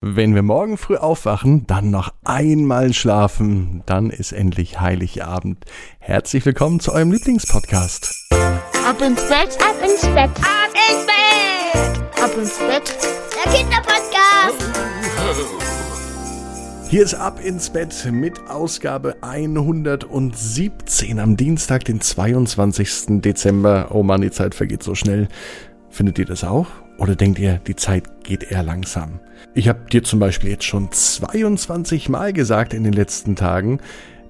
Wenn wir morgen früh aufwachen, dann noch einmal schlafen, dann ist endlich Heiligabend. Herzlich willkommen zu eurem Lieblingspodcast. Ab ins Bett, ab ins Bett, ab ins Bett, ab ins Bett. Der Kinderpodcast. Hier ist Ab ins Bett mit Ausgabe 117 am Dienstag, den 22. Dezember. Oh Mann, die Zeit vergeht so schnell. Findet ihr das auch? Oder denkt ihr, die Zeit geht eher langsam? Ich habe dir zum Beispiel jetzt schon 22 Mal gesagt in den letzten Tagen,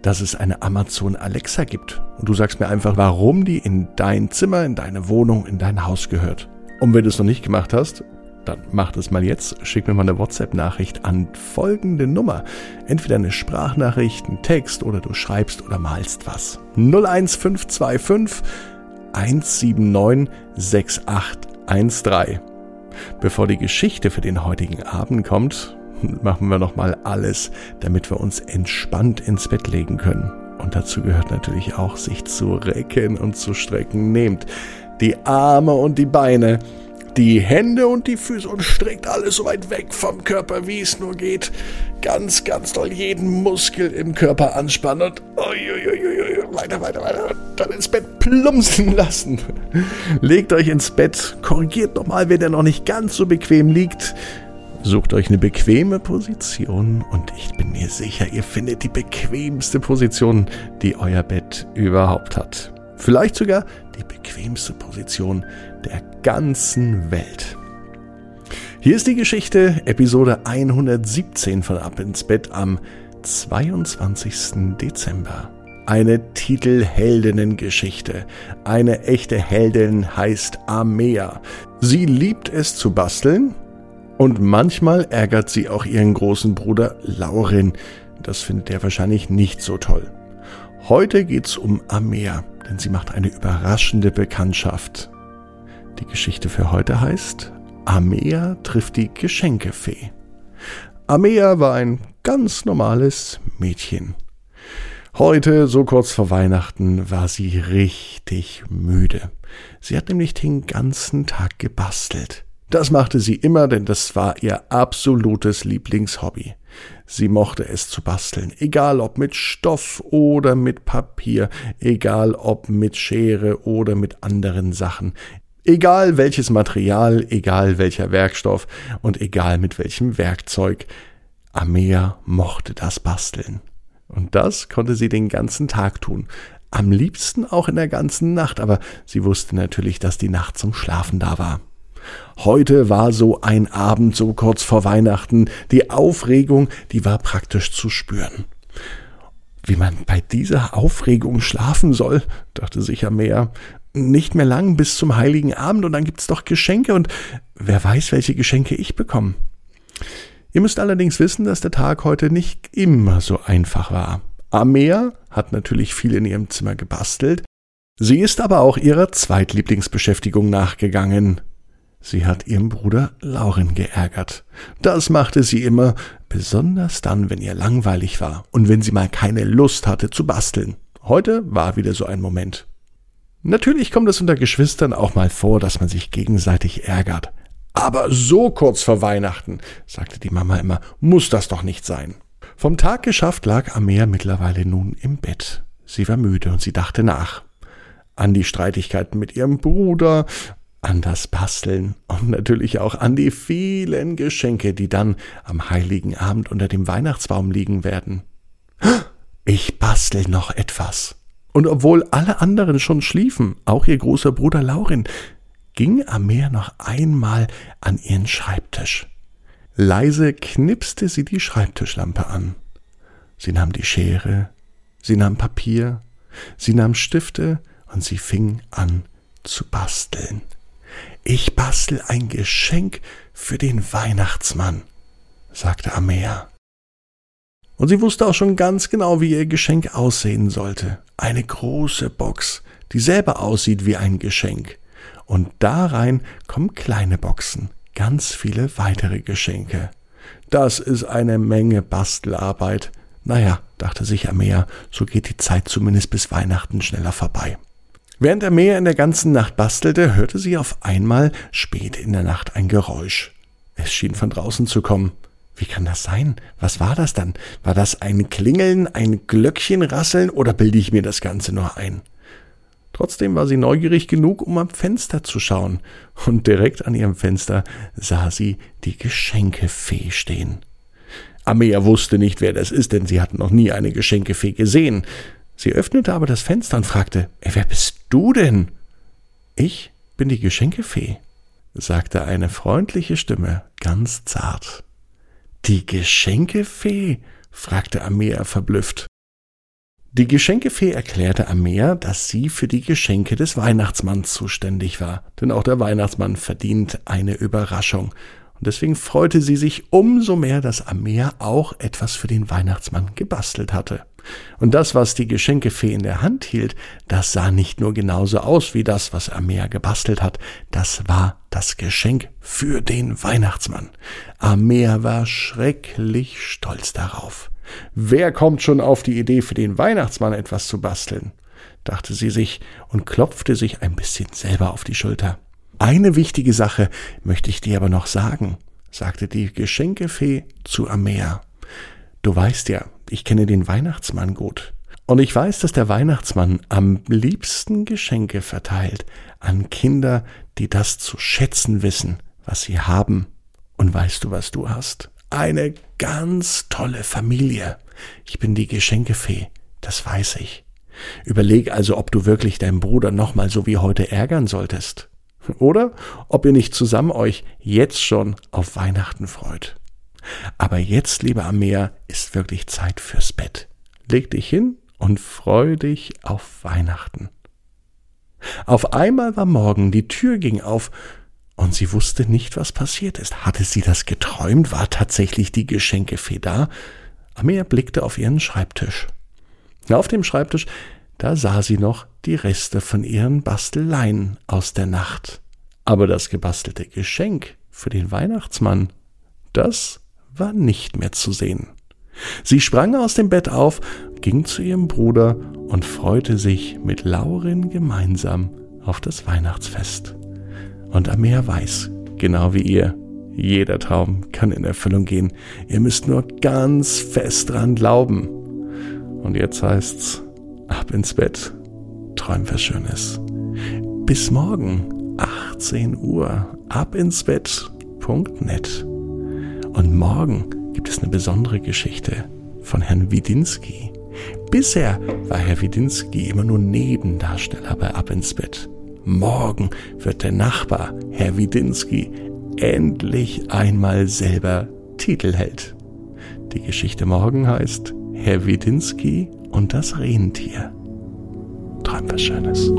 dass es eine Amazon Alexa gibt. Und du sagst mir einfach, warum die in dein Zimmer, in deine Wohnung, in dein Haus gehört. Und wenn du es noch nicht gemacht hast, dann mach das mal jetzt. Schick mir mal eine WhatsApp-Nachricht an folgende Nummer. Entweder eine Sprachnachricht, einen Text oder du schreibst oder malst was. 01525 179 6813. Bevor die Geschichte für den heutigen Abend kommt, machen wir nochmal alles, damit wir uns entspannt ins Bett legen können. Und dazu gehört natürlich auch, sich zu recken und zu strecken. Nehmt die Arme und die Beine, die Hände und die Füße und streckt alles so weit weg vom Körper, wie es nur geht. Ganz, ganz doll jeden Muskel im Körper anspannen und uiuiuiui, weiter, weiter, weiter. Dann ins Bett plumpsen lassen. Legt euch ins Bett, korrigiert nochmal, wenn ihr noch nicht ganz so bequem liegt. Sucht euch eine bequeme Position und ich bin mir sicher, ihr findet die bequemste Position, die euer Bett überhaupt hat. Vielleicht sogar die bequemste Position der ganzen Welt. Hier ist die Geschichte, Episode 117 von Ab ins Bett am 22. Dezember. Eine Titelheldinnengeschichte. Eine echte Heldin heißt Amea. Sie liebt es zu basteln und manchmal ärgert sie auch ihren großen Bruder Laurin. Das findet er wahrscheinlich nicht so toll. Heute geht's um Amea, denn sie macht eine überraschende Bekanntschaft. Die Geschichte für heute heißt Amea trifft die Geschenkefee. Amea war ein ganz normales Mädchen. Heute, so kurz vor Weihnachten, war sie richtig müde. Sie hat nämlich den ganzen Tag gebastelt. Das machte sie immer, denn das war ihr absolutes Lieblingshobby. Sie mochte es zu basteln, egal ob mit Stoff oder mit Papier, egal ob mit Schere oder mit anderen Sachen, egal welches Material, egal welcher Werkstoff und egal mit welchem Werkzeug. Amea mochte das basteln. Und das konnte sie den ganzen Tag tun. Am liebsten auch in der ganzen Nacht, aber sie wusste natürlich, dass die Nacht zum Schlafen da war. Heute war so ein Abend so kurz vor Weihnachten. Die Aufregung, die war praktisch zu spüren. Wie man bei dieser Aufregung schlafen soll, dachte sicher mehr. Nicht mehr lang bis zum heiligen Abend und dann gibt's doch Geschenke und wer weiß, welche Geschenke ich bekomme. Ihr müsst allerdings wissen, dass der Tag heute nicht immer so einfach war. Amea hat natürlich viel in ihrem Zimmer gebastelt. Sie ist aber auch ihrer Zweitlieblingsbeschäftigung nachgegangen. Sie hat ihren Bruder Lauren geärgert. Das machte sie immer, besonders dann, wenn ihr langweilig war und wenn sie mal keine Lust hatte zu basteln. Heute war wieder so ein Moment. Natürlich kommt es unter Geschwistern auch mal vor, dass man sich gegenseitig ärgert. Aber so kurz vor Weihnachten, sagte die Mama immer, muss das doch nicht sein. Vom Tag geschafft lag Amea mittlerweile nun im Bett. Sie war müde und sie dachte nach. An die Streitigkeiten mit ihrem Bruder, an das Basteln und natürlich auch an die vielen Geschenke, die dann am heiligen Abend unter dem Weihnachtsbaum liegen werden. Ich bastel noch etwas. Und obwohl alle anderen schon schliefen, auch ihr großer Bruder Laurin, ging Amer noch einmal an ihren Schreibtisch. Leise knipste sie die Schreibtischlampe an. Sie nahm die Schere, sie nahm Papier, sie nahm Stifte und sie fing an zu basteln. Ich bastel ein Geschenk für den Weihnachtsmann, sagte Amea. Und sie wusste auch schon ganz genau, wie ihr Geschenk aussehen sollte. Eine große Box, die selber aussieht wie ein Geschenk und da rein kommen kleine Boxen, ganz viele weitere Geschenke. Das ist eine Menge Bastelarbeit. Naja, dachte sich Amea, so geht die Zeit zumindest bis Weihnachten schneller vorbei. Während Amea in der ganzen Nacht bastelte, hörte sie auf einmal spät in der Nacht ein Geräusch. Es schien von draußen zu kommen. Wie kann das sein? Was war das dann? War das ein Klingeln, ein Glöckchenrasseln oder bilde ich mir das Ganze nur ein? Trotzdem war sie neugierig genug, um am Fenster zu schauen, und direkt an ihrem Fenster sah sie die Geschenkefee stehen. Amea wusste nicht, wer das ist, denn sie hatten noch nie eine Geschenkefee gesehen. Sie öffnete aber das Fenster und fragte, wer bist du denn? Ich bin die Geschenkefee, sagte eine freundliche Stimme ganz zart. Die Geschenkefee? fragte Amea verblüfft. Die Geschenkefee erklärte Amea, dass sie für die Geschenke des Weihnachtsmanns zuständig war, denn auch der Weihnachtsmann verdient eine Überraschung, und deswegen freute sie sich umso mehr, dass Amea auch etwas für den Weihnachtsmann gebastelt hatte. Und das, was die Geschenkefee in der Hand hielt, das sah nicht nur genauso aus wie das, was Amea gebastelt hat, das war das Geschenk für den Weihnachtsmann. Amea war schrecklich stolz darauf. Wer kommt schon auf die Idee, für den Weihnachtsmann etwas zu basteln? dachte sie sich und klopfte sich ein bisschen selber auf die Schulter. Eine wichtige Sache möchte ich dir aber noch sagen, sagte die Geschenkefee zu Amea. Du weißt ja, ich kenne den Weihnachtsmann gut. Und ich weiß, dass der Weihnachtsmann am liebsten Geschenke verteilt an Kinder, die das zu schätzen wissen, was sie haben. Und weißt du, was du hast? Eine ganz tolle Familie. Ich bin die Geschenkefee, das weiß ich. Überleg also, ob du wirklich deinen Bruder nochmal so wie heute ärgern solltest oder ob ihr nicht zusammen euch jetzt schon auf Weihnachten freut. Aber jetzt, lieber Amea, ist wirklich Zeit fürs Bett. Leg dich hin und freu dich auf Weihnachten. Auf einmal war morgen, die Tür ging auf, und sie wusste nicht, was passiert ist. Hatte sie das geträumt? War tatsächlich die Geschenkefee da? Amea blickte auf ihren Schreibtisch. Auf dem Schreibtisch da sah sie noch die Reste von ihren Basteleien aus der Nacht. Aber das gebastelte Geschenk für den Weihnachtsmann, das war nicht mehr zu sehen. Sie sprang aus dem Bett auf, ging zu ihrem Bruder und freute sich mit Laurin gemeinsam auf das Weihnachtsfest. Und Amea weiß, genau wie ihr, jeder Traum kann in Erfüllung gehen. Ihr müsst nur ganz fest dran glauben. Und jetzt heißt's, ab ins Bett, träum was Schönes. Bis morgen, 18 Uhr, ab ins Bett.net. Und morgen gibt es eine besondere Geschichte von Herrn Widinski. Bisher war Herr Widinski immer nur Nebendarsteller bei Ab ins Bett. Morgen wird der Nachbar, Herr Widinski, endlich einmal selber Titelheld. Die Geschichte morgen heißt Herr Widinski und das Rentier. Träum was Schönes.